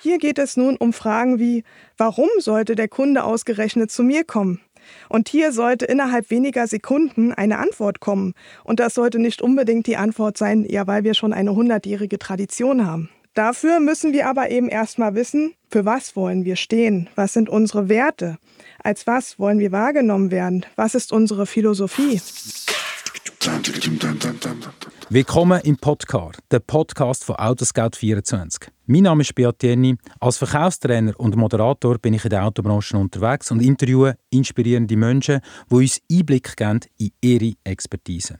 Hier geht es nun um Fragen wie, warum sollte der Kunde ausgerechnet zu mir kommen? Und hier sollte innerhalb weniger Sekunden eine Antwort kommen. Und das sollte nicht unbedingt die Antwort sein, ja, weil wir schon eine hundertjährige Tradition haben. Dafür müssen wir aber eben erstmal wissen, für was wollen wir stehen? Was sind unsere Werte? Als was wollen wir wahrgenommen werden? Was ist unsere Philosophie? Willkommen im Podcast, der Podcast von Autoscout24. Mein Name ist Beat Jenny. Als Verkaufstrainer und Moderator bin ich in der Autobranche unterwegs und interviewe inspirierende Menschen, die uns Einblick geben in ihre Expertise.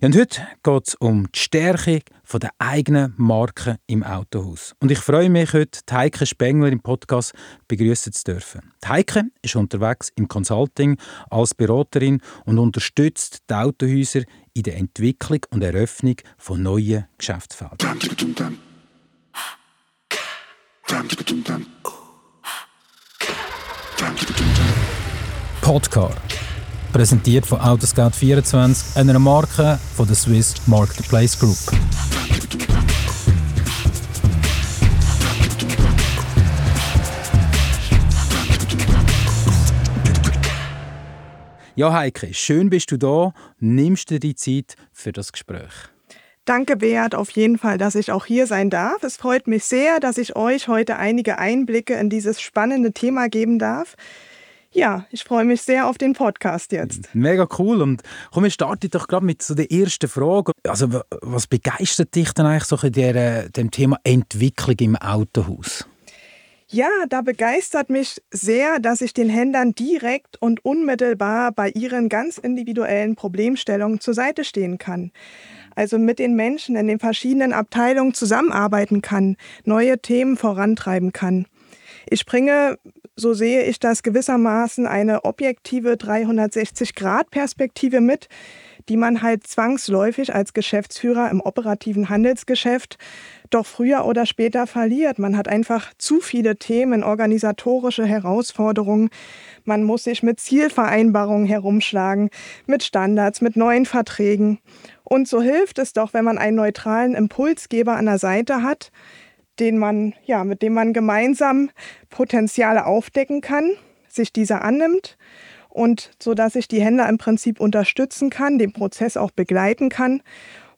Ja, und heute geht es um die Stärke der eigenen Marke im Autohaus. Und ich freue mich heute, Heike Spengler im Podcast begrüßen zu dürfen. Heike ist unterwegs im Consulting als Beraterin und unterstützt die Autohäuser in der Entwicklung und Eröffnung von neuen Geschäftsfeldern. Podcar. Präsentiert von Autoscout24, einer Marke von der Swiss Marketplace Group. Ja, Heike, schön bist du da. Nimmst du die Zeit für das Gespräch? Danke, Beat, auf jeden Fall, dass ich auch hier sein darf. Es freut mich sehr, dass ich euch heute einige Einblicke in dieses spannende Thema geben darf. Ja, ich freue mich sehr auf den Podcast jetzt. Mega cool. Und komm, wir starten doch gerade mit so der ersten Frage. Also, was begeistert dich denn eigentlich so in der, dem Thema Entwicklung im Autohaus? Ja, da begeistert mich sehr, dass ich den Händlern direkt und unmittelbar bei ihren ganz individuellen Problemstellungen zur Seite stehen kann also mit den Menschen in den verschiedenen Abteilungen zusammenarbeiten kann, neue Themen vorantreiben kann. Ich bringe, so sehe ich das gewissermaßen, eine objektive 360-Grad-Perspektive mit, die man halt zwangsläufig als Geschäftsführer im operativen Handelsgeschäft doch früher oder später verliert. Man hat einfach zu viele Themen, organisatorische Herausforderungen. Man muss sich mit Zielvereinbarungen herumschlagen, mit Standards, mit neuen Verträgen. Und so hilft es doch, wenn man einen neutralen Impulsgeber an der Seite hat, den man, ja, mit dem man gemeinsam Potenziale aufdecken kann, sich dieser annimmt und so dass ich die Händler im Prinzip unterstützen kann, den Prozess auch begleiten kann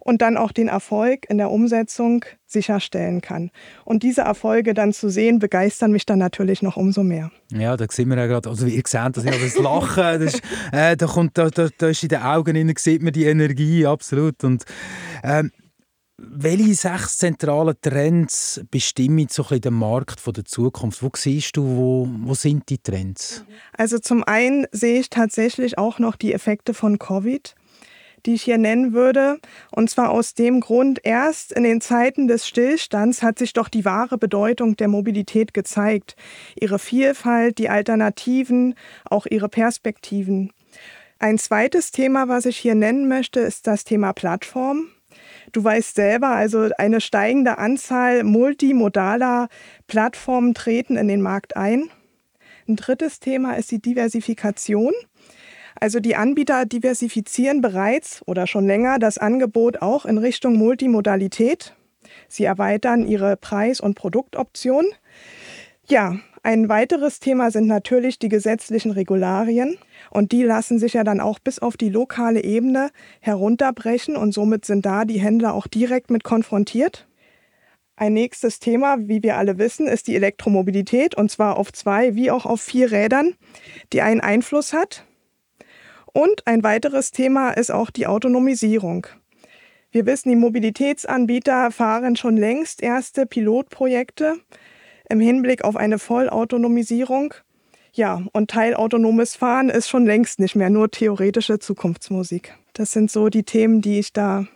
und dann auch den Erfolg in der Umsetzung sicherstellen kann. Und diese Erfolge dann zu sehen, begeistern mich dann natürlich noch umso mehr. Ja, da sehen wir ja gerade, also ihr seht, das, das Lachen, das ist, äh, da, kommt, da, da, da ist in den Augen innen, sieht man die Energie, absolut. Und, ähm, welche sechs zentralen Trends bestimmen so ein den Markt der Zukunft? Wo siehst du, wo, wo sind die Trends? Also zum einen sehe ich tatsächlich auch noch die Effekte von Covid die ich hier nennen würde. Und zwar aus dem Grund, erst in den Zeiten des Stillstands hat sich doch die wahre Bedeutung der Mobilität gezeigt. Ihre Vielfalt, die Alternativen, auch ihre Perspektiven. Ein zweites Thema, was ich hier nennen möchte, ist das Thema Plattform. Du weißt selber, also eine steigende Anzahl multimodaler Plattformen treten in den Markt ein. Ein drittes Thema ist die Diversifikation. Also die Anbieter diversifizieren bereits oder schon länger das Angebot auch in Richtung Multimodalität. Sie erweitern ihre Preis- und Produktoptionen. Ja, ein weiteres Thema sind natürlich die gesetzlichen Regularien. Und die lassen sich ja dann auch bis auf die lokale Ebene herunterbrechen und somit sind da die Händler auch direkt mit konfrontiert. Ein nächstes Thema, wie wir alle wissen, ist die Elektromobilität und zwar auf zwei wie auch auf vier Rädern, die einen Einfluss hat. Und ein weiteres Thema ist auch die Autonomisierung. Wir wissen, die Mobilitätsanbieter fahren schon längst erste Pilotprojekte im Hinblick auf eine Vollautonomisierung. Ja, und teilautonomes Fahren ist schon längst nicht mehr nur theoretische Zukunftsmusik. Das sind so die Themen, die ich da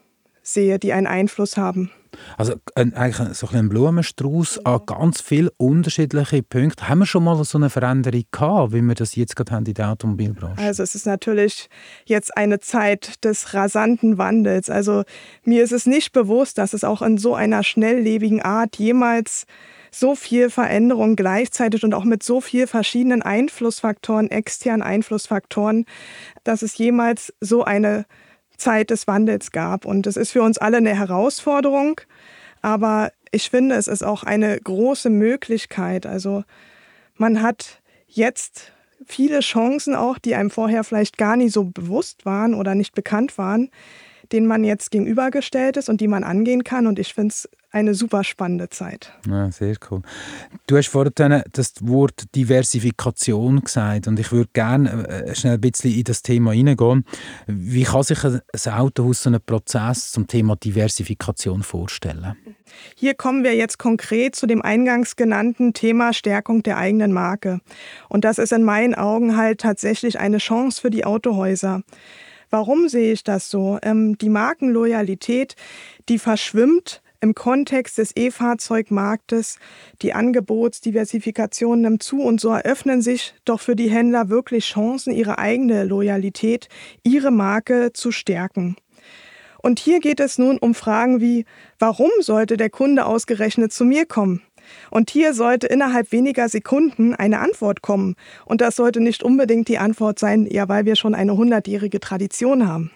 sehe, die einen Einfluss haben. Also ein, eigentlich so ein Blumenstrauß genau. an ganz vielen unterschiedlichen Punkten. Haben wir schon mal so eine Veränderung gehabt, wie wir das jetzt gerade haben in der Automobilbranche? Also es ist natürlich jetzt eine Zeit des rasanten Wandels. Also mir ist es nicht bewusst, dass es auch in so einer schnelllebigen Art jemals so viel Veränderung gleichzeitig und auch mit so vielen verschiedenen Einflussfaktoren, externen Einflussfaktoren, dass es jemals so eine Zeit des Wandels gab. Und es ist für uns alle eine Herausforderung. aber ich finde, es ist auch eine große Möglichkeit. Also man hat jetzt viele Chancen auch, die einem vorher vielleicht gar nicht so bewusst waren oder nicht bekannt waren, denen man jetzt gegenübergestellt ist und die man angehen kann. Und ich finde es eine super spannende Zeit. Ja, sehr cool. Du hast vorhin das Wort Diversifikation gesagt und ich würde gerne äh, schnell ein bisschen in das Thema hineingehen. Wie kann sich ein Autohaus so einen Prozess zum Thema Diversifikation vorstellen? Hier kommen wir jetzt konkret zu dem eingangs genannten Thema Stärkung der eigenen Marke. Und das ist in meinen Augen halt tatsächlich eine Chance für die Autohäuser. Warum sehe ich das so? Ähm, die Markenloyalität, die verschwimmt im Kontext des E-Fahrzeugmarktes. Die Angebotsdiversifikation nimmt zu und so eröffnen sich doch für die Händler wirklich Chancen, ihre eigene Loyalität, ihre Marke zu stärken. Und hier geht es nun um Fragen wie, warum sollte der Kunde ausgerechnet zu mir kommen? Und hier sollte innerhalb weniger Sekunden eine Antwort kommen. Und das sollte nicht unbedingt die Antwort sein, ja, weil wir schon eine hundertjährige Tradition haben.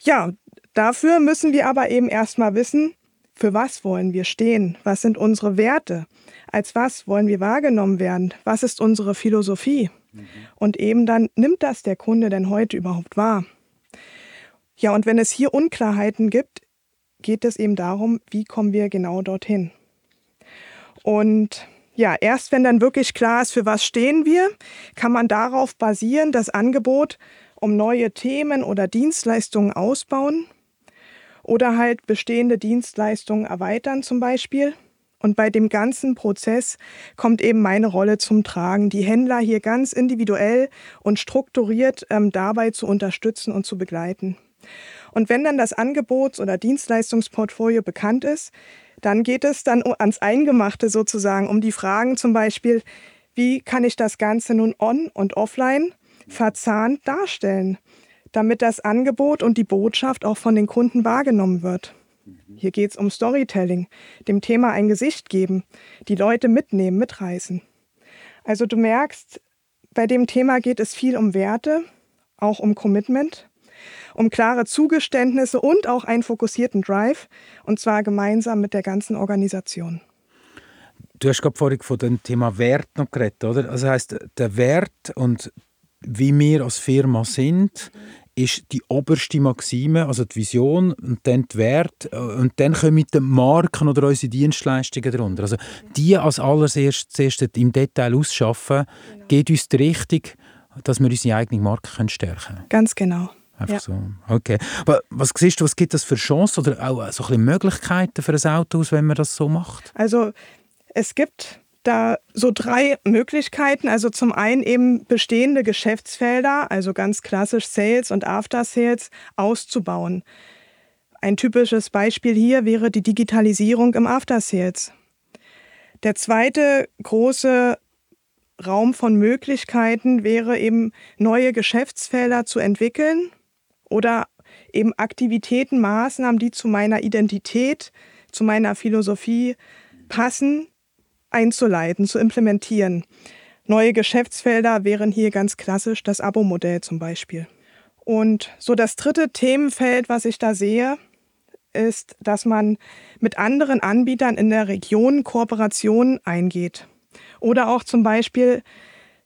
Ja, Dafür müssen wir aber eben erstmal wissen, für was wollen wir stehen? Was sind unsere Werte? Als was wollen wir wahrgenommen werden? Was ist unsere Philosophie? Mhm. Und eben dann nimmt das der Kunde denn heute überhaupt wahr? Ja, und wenn es hier Unklarheiten gibt, geht es eben darum, wie kommen wir genau dorthin? Und ja, erst wenn dann wirklich klar ist, für was stehen wir, kann man darauf basieren, das Angebot um neue Themen oder Dienstleistungen ausbauen oder halt bestehende Dienstleistungen erweitern zum Beispiel. Und bei dem ganzen Prozess kommt eben meine Rolle zum Tragen, die Händler hier ganz individuell und strukturiert ähm, dabei zu unterstützen und zu begleiten. Und wenn dann das Angebots- oder Dienstleistungsportfolio bekannt ist, dann geht es dann ans Eingemachte sozusagen, um die Fragen zum Beispiel, wie kann ich das Ganze nun on und offline verzahnt darstellen? damit das Angebot und die Botschaft auch von den Kunden wahrgenommen wird. Hier geht es um Storytelling, dem Thema ein Gesicht geben, die Leute mitnehmen, mitreißen. Also du merkst, bei dem Thema geht es viel um Werte, auch um Commitment, um klare Zugeständnisse und auch einen fokussierten Drive, und zwar gemeinsam mit der ganzen Organisation. Du hast gerade vorhin von dem Thema Wert noch geredet, oder? Also heißt der Wert und wie wir als Firma sind, ist die oberste Maxime, also die Vision und dann die Werte und dann kommen die Marken oder unsere Dienstleistungen darunter. Also die als allererstes im Detail ausschaffen, genau. geht uns die Richtung, dass wir unsere eigene Marke stärken können. Ganz genau. Einfach ja. so. Okay. Aber was siehst du, was gibt es für Chancen oder auch so ein Möglichkeiten für ein Auto, wenn man das so macht? Also es gibt da so drei Möglichkeiten. Also zum einen eben bestehende Geschäftsfelder, also ganz klassisch Sales und After Sales, auszubauen. Ein typisches Beispiel hier wäre die Digitalisierung im After Sales. Der zweite große Raum von Möglichkeiten wäre eben neue Geschäftsfelder zu entwickeln oder eben Aktivitäten, Maßnahmen, die zu meiner Identität, zu meiner Philosophie passen, einzuleiten, zu implementieren. Neue Geschäftsfelder wären hier ganz klassisch das Abo-Modell zum Beispiel. Und so das dritte Themenfeld, was ich da sehe, ist, dass man mit anderen Anbietern in der Region Kooperationen eingeht. Oder auch zum Beispiel,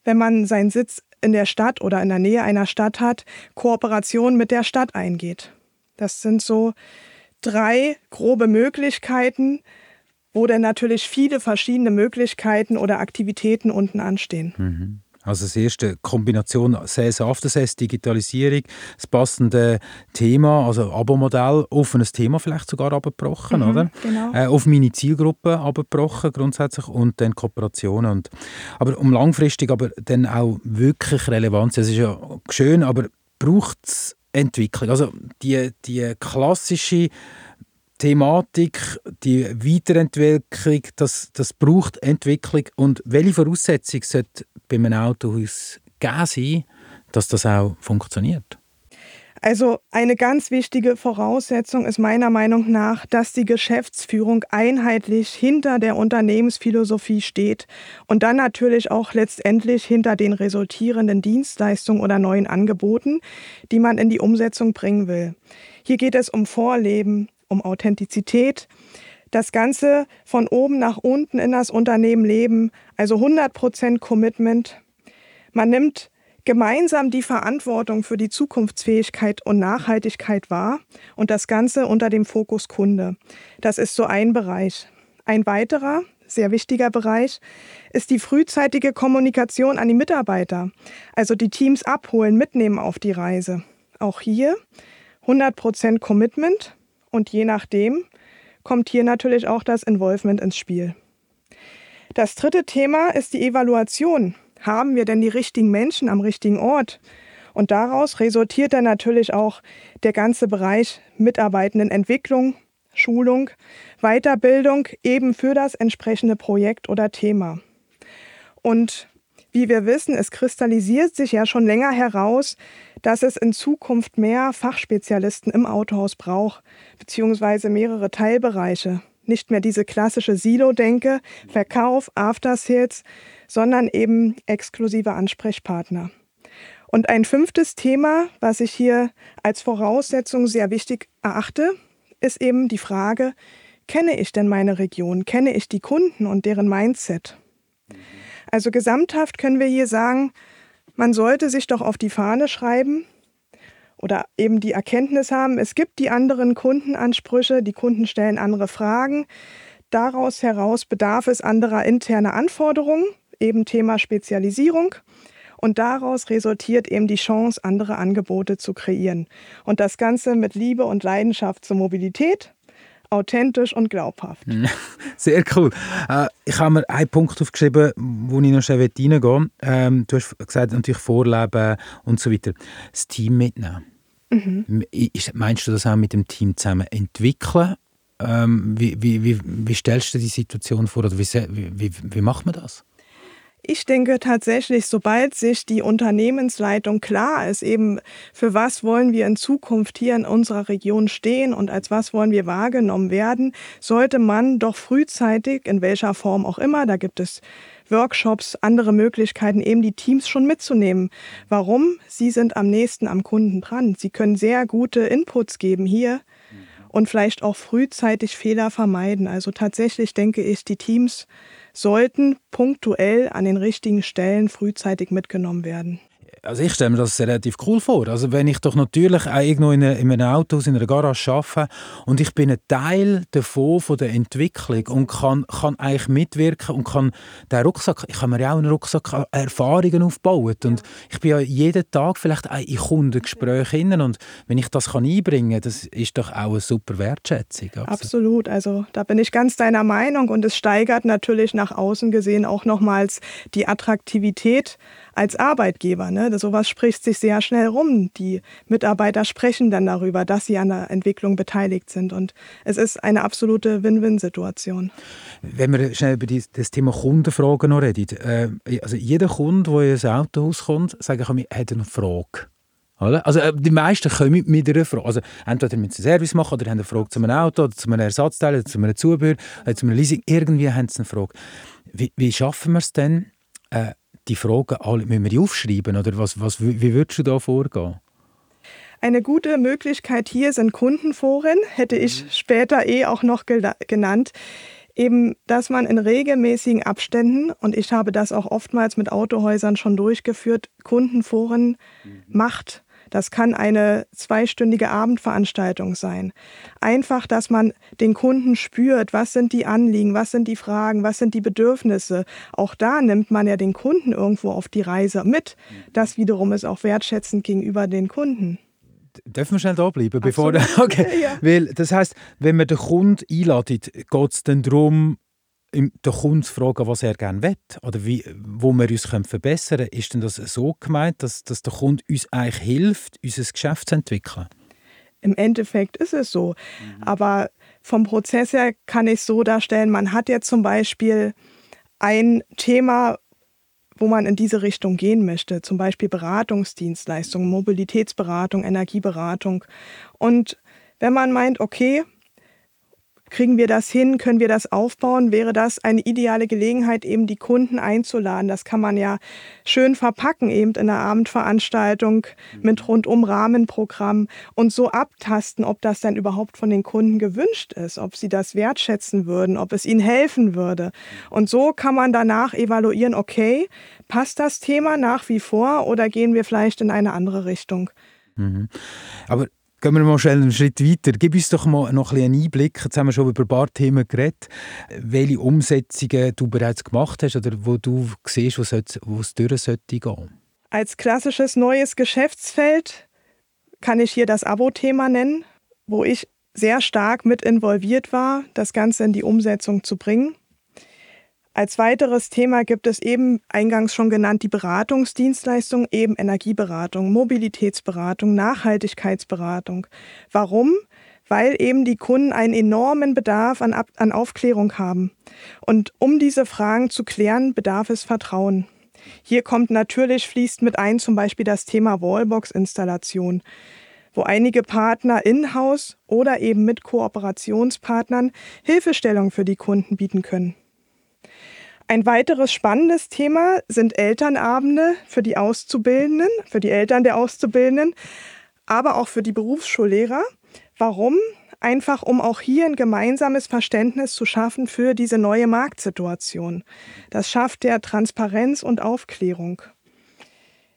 wenn man seinen Sitz in der Stadt oder in der Nähe einer Stadt hat, Kooperation mit der Stadt eingeht. Das sind so drei grobe Möglichkeiten, wo dann natürlich viele verschiedene Möglichkeiten oder Aktivitäten unten anstehen. Mhm. Also das erste Kombination Sales After Sales, Digitalisierung, das passende Thema, also Abo-Modell auf ein Thema vielleicht sogar abgebrochen, mhm, oder? Genau. Äh, auf meine Zielgruppe abgebrochen grundsätzlich und dann Kooperationen. Und, aber um langfristig aber dann auch wirklich Relevanz, es ist ja schön, aber braucht es Entwicklung? Also die, die klassische Thematik, die Weiterentwicklung, das, das braucht Entwicklung. Und welche Voraussetzung sollte bei einem Autohaus gegeben sein, dass das auch funktioniert? Also eine ganz wichtige Voraussetzung ist meiner Meinung nach, dass die Geschäftsführung einheitlich hinter der Unternehmensphilosophie steht und dann natürlich auch letztendlich hinter den resultierenden Dienstleistungen oder neuen Angeboten, die man in die Umsetzung bringen will. Hier geht es um Vorleben, um Authentizität. Das Ganze von oben nach unten in das Unternehmen leben, also 100% Commitment. Man nimmt gemeinsam die Verantwortung für die Zukunftsfähigkeit und Nachhaltigkeit wahr und das Ganze unter dem Fokus Kunde. Das ist so ein Bereich. Ein weiterer, sehr wichtiger Bereich ist die frühzeitige Kommunikation an die Mitarbeiter, also die Teams abholen, mitnehmen auf die Reise. Auch hier 100% Commitment und je nachdem kommt hier natürlich auch das Involvement ins Spiel. Das dritte Thema ist die Evaluation. Haben wir denn die richtigen Menschen am richtigen Ort? Und daraus resultiert dann natürlich auch der ganze Bereich Mitarbeitendenentwicklung, Schulung, Weiterbildung eben für das entsprechende Projekt oder Thema. Und wie wir wissen, es kristallisiert sich ja schon länger heraus, dass es in Zukunft mehr Fachspezialisten im Autohaus braucht, beziehungsweise mehrere Teilbereiche. Nicht mehr diese klassische Silo-Denke, Verkauf, After-Sales, sondern eben exklusive Ansprechpartner. Und ein fünftes Thema, was ich hier als Voraussetzung sehr wichtig erachte, ist eben die Frage, kenne ich denn meine Region? Kenne ich die Kunden und deren Mindset? Also gesamthaft können wir hier sagen, man sollte sich doch auf die Fahne schreiben oder eben die Erkenntnis haben, es gibt die anderen Kundenansprüche, die Kunden stellen andere Fragen. Daraus heraus bedarf es anderer interner Anforderungen, eben Thema Spezialisierung. Und daraus resultiert eben die Chance, andere Angebote zu kreieren. Und das Ganze mit Liebe und Leidenschaft zur Mobilität, authentisch und glaubhaft. Sehr cool. Äh, ich habe mir einen Punkt aufgeschrieben, wo ich noch schnell reingehen will. Ähm, du hast gesagt, natürlich Vorleben und so weiter. Das Team mitnehmen. Mhm. Meinst du das auch mit dem Team zusammen entwickeln? Ähm, wie, wie, wie, wie, stellst du die Situation vor oder wie, wie, wie macht man das? Ich denke tatsächlich, sobald sich die Unternehmensleitung klar ist, eben für was wollen wir in Zukunft hier in unserer Region stehen und als was wollen wir wahrgenommen werden, sollte man doch frühzeitig, in welcher Form auch immer, da gibt es Workshops, andere Möglichkeiten, eben die Teams schon mitzunehmen. Warum? Sie sind am nächsten am Kunden dran. Sie können sehr gute Inputs geben hier und vielleicht auch frühzeitig Fehler vermeiden. Also tatsächlich denke ich, die Teams sollten punktuell an den richtigen Stellen frühzeitig mitgenommen werden. Also ich stelle mir das relativ cool vor. Also wenn ich doch natürlich auch irgendwo in, in einem Auto, in einer Garage arbeite und ich bin ein Teil davon, von der Entwicklung und kann, kann eigentlich mitwirken und kann den Rucksack, ich kann mir ja auch einen Rucksack Erfahrungen aufbauen und ich bin ja jeden Tag vielleicht auch in Kundengesprächen und wenn ich das kann einbringen kann, das ist doch auch eine super Wertschätzung. Absolut. Absolut, also da bin ich ganz deiner Meinung und es steigert natürlich nach außen gesehen auch nochmals die Attraktivität als Arbeitgeber. Ne? Sowas spricht sich sehr schnell rum. Die Mitarbeiter sprechen dann darüber, dass sie an der Entwicklung beteiligt sind. Und es ist eine absolute Win-Win-Situation. Wenn wir schnell über das Thema Kundenfragen noch reden. Äh, also jeder Kunde, der in ein Autohaus kommt, sage ich, hat eine Frage. Also äh, die meisten kommen mit einer Frage. Also entweder müssen sie einen Service machen oder haben eine Frage zu einem Auto oder zu einem Ersatzteil oder zu einem Zubehör oder zu einem Leasing. Irgendwie haben sie eine Frage. Wie, wie schaffen wir es denn, äh, die Fragen alle, müssen wir aufschreiben oder was, was, wie würdest du da vorgehen? Eine gute Möglichkeit hier sind Kundenforen, hätte ich mhm. später eh auch noch genannt. Eben, dass man in regelmäßigen Abständen, und ich habe das auch oftmals mit Autohäusern schon durchgeführt, Kundenforen mhm. macht das kann eine zweistündige Abendveranstaltung sein. Einfach, dass man den Kunden spürt, was sind die Anliegen, was sind die Fragen, was sind die Bedürfnisse. Auch da nimmt man ja den Kunden irgendwo auf die Reise mit. Das wiederum ist auch wertschätzend gegenüber den Kunden. Dürfen wir schnell da bleiben? Bevor der, okay. Ja. Weil, das heißt, wenn man den Kunden einladet, geht es dann darum, den Kunden zu fragen, was er gerne will oder wie, wo wir uns verbessern können, ist denn das so gemeint, dass, dass der Kunde uns eigentlich hilft, unser Geschäft zu entwickeln? Im Endeffekt ist es so. Mhm. Aber vom Prozess her kann ich es so darstellen, man hat jetzt zum Beispiel ein Thema, wo man in diese Richtung gehen möchte, zum Beispiel Beratungsdienstleistungen, Mobilitätsberatung, Energieberatung. Und wenn man meint, okay, Kriegen wir das hin? Können wir das aufbauen? Wäre das eine ideale Gelegenheit, eben die Kunden einzuladen? Das kann man ja schön verpacken, eben in einer Abendveranstaltung mit rundum Rahmenprogramm und so abtasten, ob das dann überhaupt von den Kunden gewünscht ist, ob sie das wertschätzen würden, ob es ihnen helfen würde. Und so kann man danach evaluieren, okay, passt das Thema nach wie vor oder gehen wir vielleicht in eine andere Richtung? Mhm. Aber Gehen wir mal schnell einen Schritt weiter. Gib uns doch mal noch ein einen Einblick. Jetzt haben wir schon über ein paar Themen geredet. Welche Umsetzungen du bereits gemacht hast oder wo du siehst, wo es durch sollte gehen? Als klassisches neues Geschäftsfeld kann ich hier das Abo-Thema nennen, wo ich sehr stark mit involviert war, das Ganze in die Umsetzung zu bringen. Als weiteres Thema gibt es eben eingangs schon genannt die Beratungsdienstleistung, eben Energieberatung, Mobilitätsberatung, Nachhaltigkeitsberatung. Warum? Weil eben die Kunden einen enormen Bedarf an, an Aufklärung haben. Und um diese Fragen zu klären, bedarf es Vertrauen. Hier kommt natürlich, fließt mit ein zum Beispiel das Thema Wallbox-Installation wo einige Partner in-house oder eben mit Kooperationspartnern Hilfestellung für die Kunden bieten können. Ein weiteres spannendes Thema sind Elternabende für die Auszubildenden, für die Eltern der Auszubildenden, aber auch für die Berufsschullehrer. Warum? Einfach um auch hier ein gemeinsames Verständnis zu schaffen für diese neue Marktsituation. Das schafft der Transparenz und Aufklärung.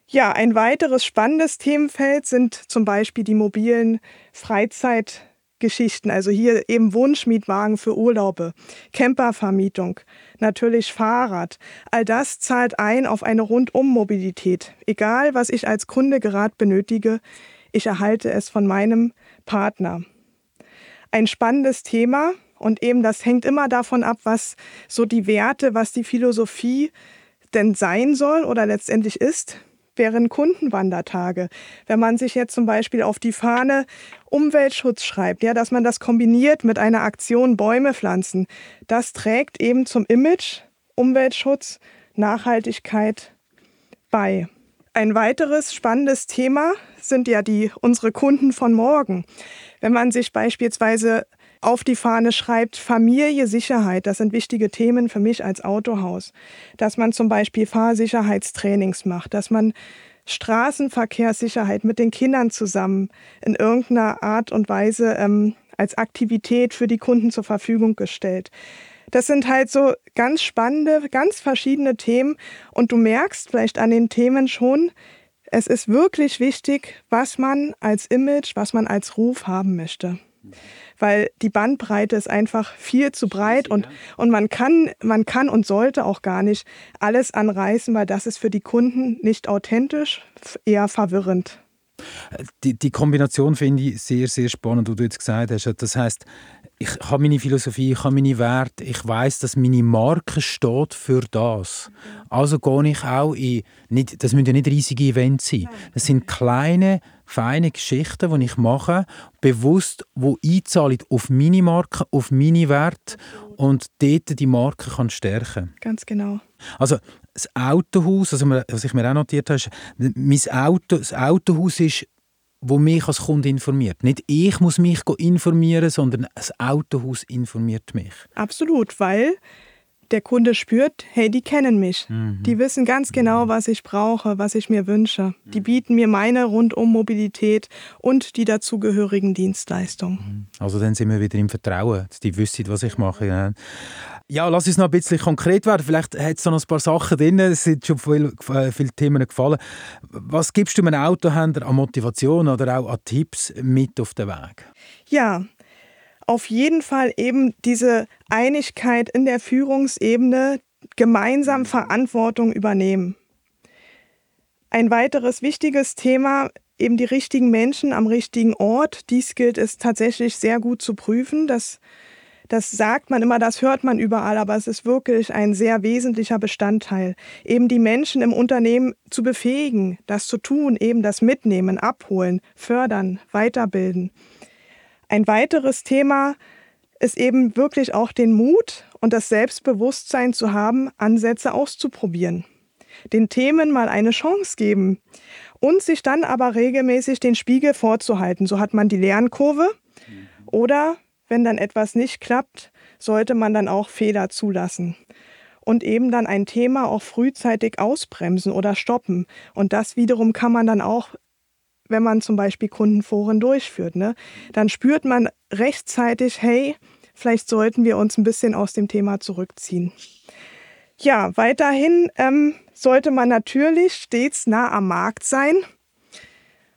Ja, ein weiteres spannendes Themenfeld sind zum Beispiel die mobilen Freizeit- Geschichten. Also hier eben Wunschmietwagen für Urlaube, Campervermietung, natürlich Fahrrad. All das zahlt ein auf eine Rundummobilität. Egal, was ich als Kunde gerade benötige, ich erhalte es von meinem Partner. Ein spannendes Thema und eben das hängt immer davon ab, was so die Werte, was die Philosophie denn sein soll oder letztendlich ist wären Kundenwandertage. Wenn man sich jetzt zum Beispiel auf die Fahne Umweltschutz schreibt, ja, dass man das kombiniert mit einer Aktion Bäume pflanzen, das trägt eben zum Image Umweltschutz, Nachhaltigkeit bei. Ein weiteres spannendes Thema sind ja die unsere Kunden von morgen. Wenn man sich beispielsweise auf die Fahne schreibt, Familie, Sicherheit, das sind wichtige Themen für mich als Autohaus. Dass man zum Beispiel Fahrsicherheitstrainings macht, dass man Straßenverkehrssicherheit mit den Kindern zusammen in irgendeiner Art und Weise ähm, als Aktivität für die Kunden zur Verfügung gestellt. Das sind halt so ganz spannende, ganz verschiedene Themen und du merkst vielleicht an den Themen schon, es ist wirklich wichtig, was man als Image, was man als Ruf haben möchte weil die Bandbreite ist einfach viel zu breit und, und man kann, man kann und sollte auch gar nicht alles anreißen, weil das ist für die Kunden nicht authentisch, eher verwirrend. Die, die Kombination finde ich sehr, sehr spannend, wie du jetzt gesagt hast. Das heißt, ich habe meine Philosophie, ich habe meine Werte, ich weiß, dass meine Marke steht für das. Also gehe ich auch in, nicht, das müssen ja nicht riesige Events sein. Das sind kleine, feine Geschichten, die ich mache, bewusst, wo einzahlen auf meine Marke, auf meine Werte und dort die Marke kann stärken. Ganz genau. Also das Autohaus, also was ich mir auch notiert habe, ist, mein Auto, das Autohaus ist wo mich als Kunde informiert. Nicht ich muss mich informieren, sondern das Autohaus informiert mich. Absolut, weil der Kunde spürt, hey, die kennen mich. Mhm. Die wissen ganz genau, was ich brauche, was ich mir wünsche. Die bieten mir meine Rundum-Mobilität und die dazugehörigen Dienstleistungen. Mhm. Also dann sind wir wieder im Vertrauen, dass die wissen, was ich mache. Ja, lass uns noch ein bisschen konkret werden. Vielleicht hat es noch ein paar Sachen drin. Es sind schon viele, äh, viele Themen gefallen. Was gibst du einem Autohändler an Motivation oder auch an Tipps mit auf den Weg? Ja, auf jeden Fall eben diese Einigkeit in der Führungsebene, gemeinsam Verantwortung übernehmen. Ein weiteres wichtiges Thema, eben die richtigen Menschen am richtigen Ort. Dies gilt es tatsächlich sehr gut zu prüfen. Das das sagt man immer, das hört man überall, aber es ist wirklich ein sehr wesentlicher Bestandteil, eben die Menschen im Unternehmen zu befähigen, das zu tun, eben das Mitnehmen, Abholen, Fördern, Weiterbilden. Ein weiteres Thema ist eben wirklich auch den Mut und das Selbstbewusstsein zu haben, Ansätze auszuprobieren. Den Themen mal eine Chance geben und sich dann aber regelmäßig den Spiegel vorzuhalten. So hat man die Lernkurve. Oder wenn dann etwas nicht klappt, sollte man dann auch Fehler zulassen und eben dann ein Thema auch frühzeitig ausbremsen oder stoppen. Und das wiederum kann man dann auch, wenn man zum Beispiel Kundenforen durchführt, ne? dann spürt man rechtzeitig, hey, vielleicht sollten wir uns ein bisschen aus dem Thema zurückziehen. Ja, weiterhin ähm, sollte man natürlich stets nah am Markt sein.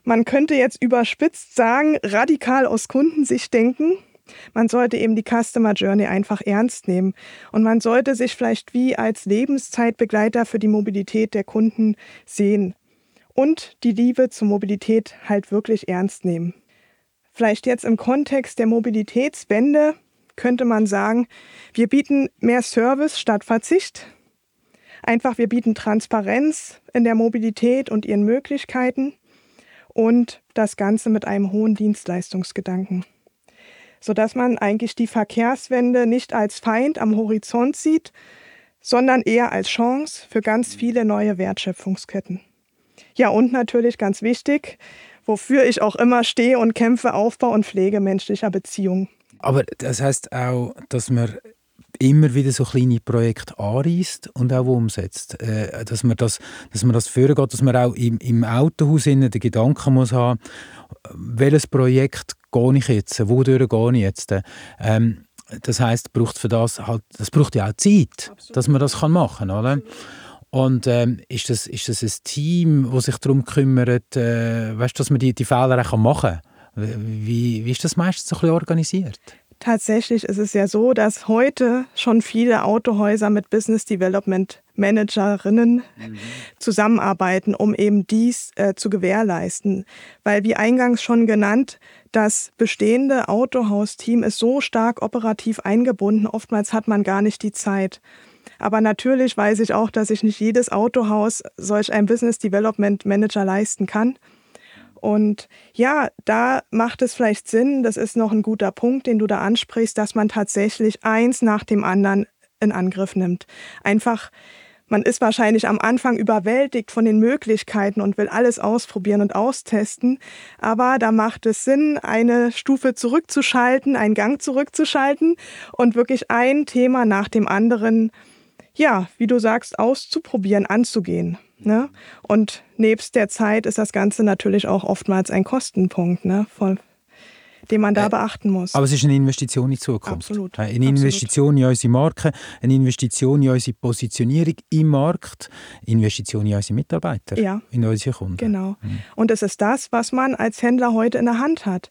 Man könnte jetzt überspitzt sagen, radikal aus Kundensicht denken. Man sollte eben die Customer Journey einfach ernst nehmen und man sollte sich vielleicht wie als Lebenszeitbegleiter für die Mobilität der Kunden sehen und die Liebe zur Mobilität halt wirklich ernst nehmen. Vielleicht jetzt im Kontext der Mobilitätswende könnte man sagen, wir bieten mehr Service statt Verzicht. Einfach, wir bieten Transparenz in der Mobilität und ihren Möglichkeiten und das Ganze mit einem hohen Dienstleistungsgedanken sodass man eigentlich die Verkehrswende nicht als Feind am Horizont sieht, sondern eher als Chance für ganz viele neue Wertschöpfungsketten. Ja, und natürlich ganz wichtig, wofür ich auch immer stehe und kämpfe, Aufbau und Pflege menschlicher Beziehungen. Aber das heißt auch, dass man immer wieder so kleine Projekte anreißt und auch umsetzt. Äh, dass, man das, dass man das führen geht, dass man auch im, im Autohaus den Gedanken muss haben, welches Projekt gehe ich jetzt, wodurch gehe ich jetzt. Ähm, das heißt, braucht für das halt, das braucht ja auch Zeit, Absolut. dass man das kann machen, oder? Und ähm, ist, das, ist das ein Team, das sich darum kümmert, äh, weißt, dass man die, die Fehler auch machen kann? Wie, wie ist das meistens so ein bisschen organisiert? Tatsächlich ist es ja so, dass heute schon viele Autohäuser mit Business Development Managerinnen mhm. zusammenarbeiten, um eben dies äh, zu gewährleisten. Weil wie eingangs schon genannt, das bestehende Autohausteam ist so stark operativ eingebunden, oftmals hat man gar nicht die Zeit. Aber natürlich weiß ich auch, dass sich nicht jedes Autohaus solch ein Business Development Manager leisten kann. Und ja, da macht es vielleicht Sinn, das ist noch ein guter Punkt, den du da ansprichst, dass man tatsächlich eins nach dem anderen in Angriff nimmt. Einfach man ist wahrscheinlich am Anfang überwältigt von den Möglichkeiten und will alles ausprobieren und austesten. Aber da macht es Sinn, eine Stufe zurückzuschalten, einen Gang zurückzuschalten und wirklich ein Thema nach dem anderen, ja, wie du sagst, auszuprobieren, anzugehen. Ne? Und nebst der Zeit ist das Ganze natürlich auch oftmals ein Kostenpunkt, ne? Voll, den man da äh, beachten muss. Aber es ist eine Investition in die Zukunft. Absolut. Eine Investition Absolut. in unsere Marke, eine Investition in unsere Positionierung im Markt, Investition in unsere Mitarbeiter, ja. in unsere Kunden. Genau. Mhm. Und es ist das, was man als Händler heute in der Hand hat.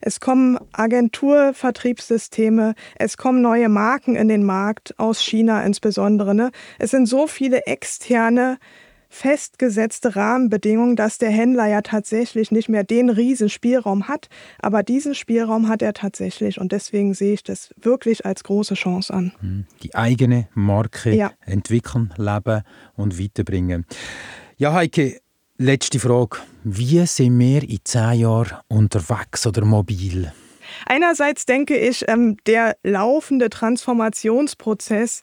Es kommen Agenturvertriebssysteme, es kommen neue Marken in den Markt, aus China insbesondere. Ne? Es sind so viele externe festgesetzte Rahmenbedingungen, dass der Händler ja tatsächlich nicht mehr den riesen Spielraum hat, aber diesen Spielraum hat er tatsächlich und deswegen sehe ich das wirklich als große Chance an. Hm, die eigene Marke ja. entwickeln, leben und weiterbringen. Ja, Heike, letzte Frage. Wie sind wir in zehn Jahren unterwegs oder mobil? Einerseits denke ich, ähm, der laufende Transformationsprozess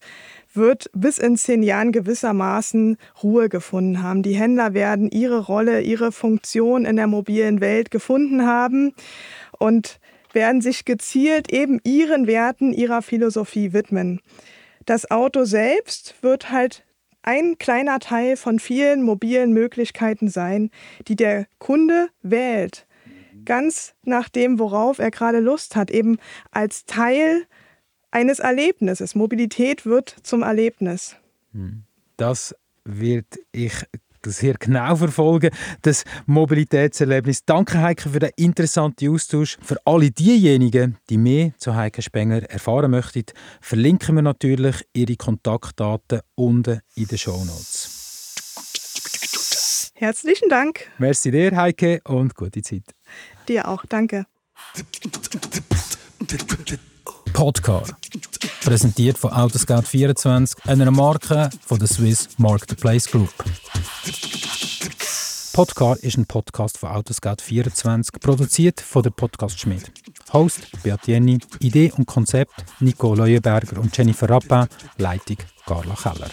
wird bis in zehn Jahren gewissermaßen Ruhe gefunden haben. Die Händler werden ihre Rolle, ihre Funktion in der mobilen Welt gefunden haben und werden sich gezielt eben ihren Werten, ihrer Philosophie widmen. Das Auto selbst wird halt ein kleiner Teil von vielen mobilen Möglichkeiten sein, die der Kunde wählt. Ganz nach dem, worauf er gerade Lust hat, eben als Teil eines Erlebnisses. Mobilität wird zum Erlebnis. Hm. Das wird ich sehr genau verfolgen, das Mobilitätserlebnis. Danke, Heike, für den interessanten Austausch. Für alle diejenigen, die mehr zu Heike Spenger erfahren möchten, verlinken wir natürlich ihre Kontaktdaten unten in den Show Notes. Herzlichen Dank. Merci dir, Heike, und gute Zeit. Dir auch, danke. Podcar. Präsentiert von Autoscout24, einer Marke von der Swiss Marketplace Group. Podcar ist ein Podcast von Autoscout24, produziert von der Podcast Schmidt. Host Beat Jenny, Idee und Konzept Nico Leuenberger und Jennifer Rappin, Leitung Carla Keller.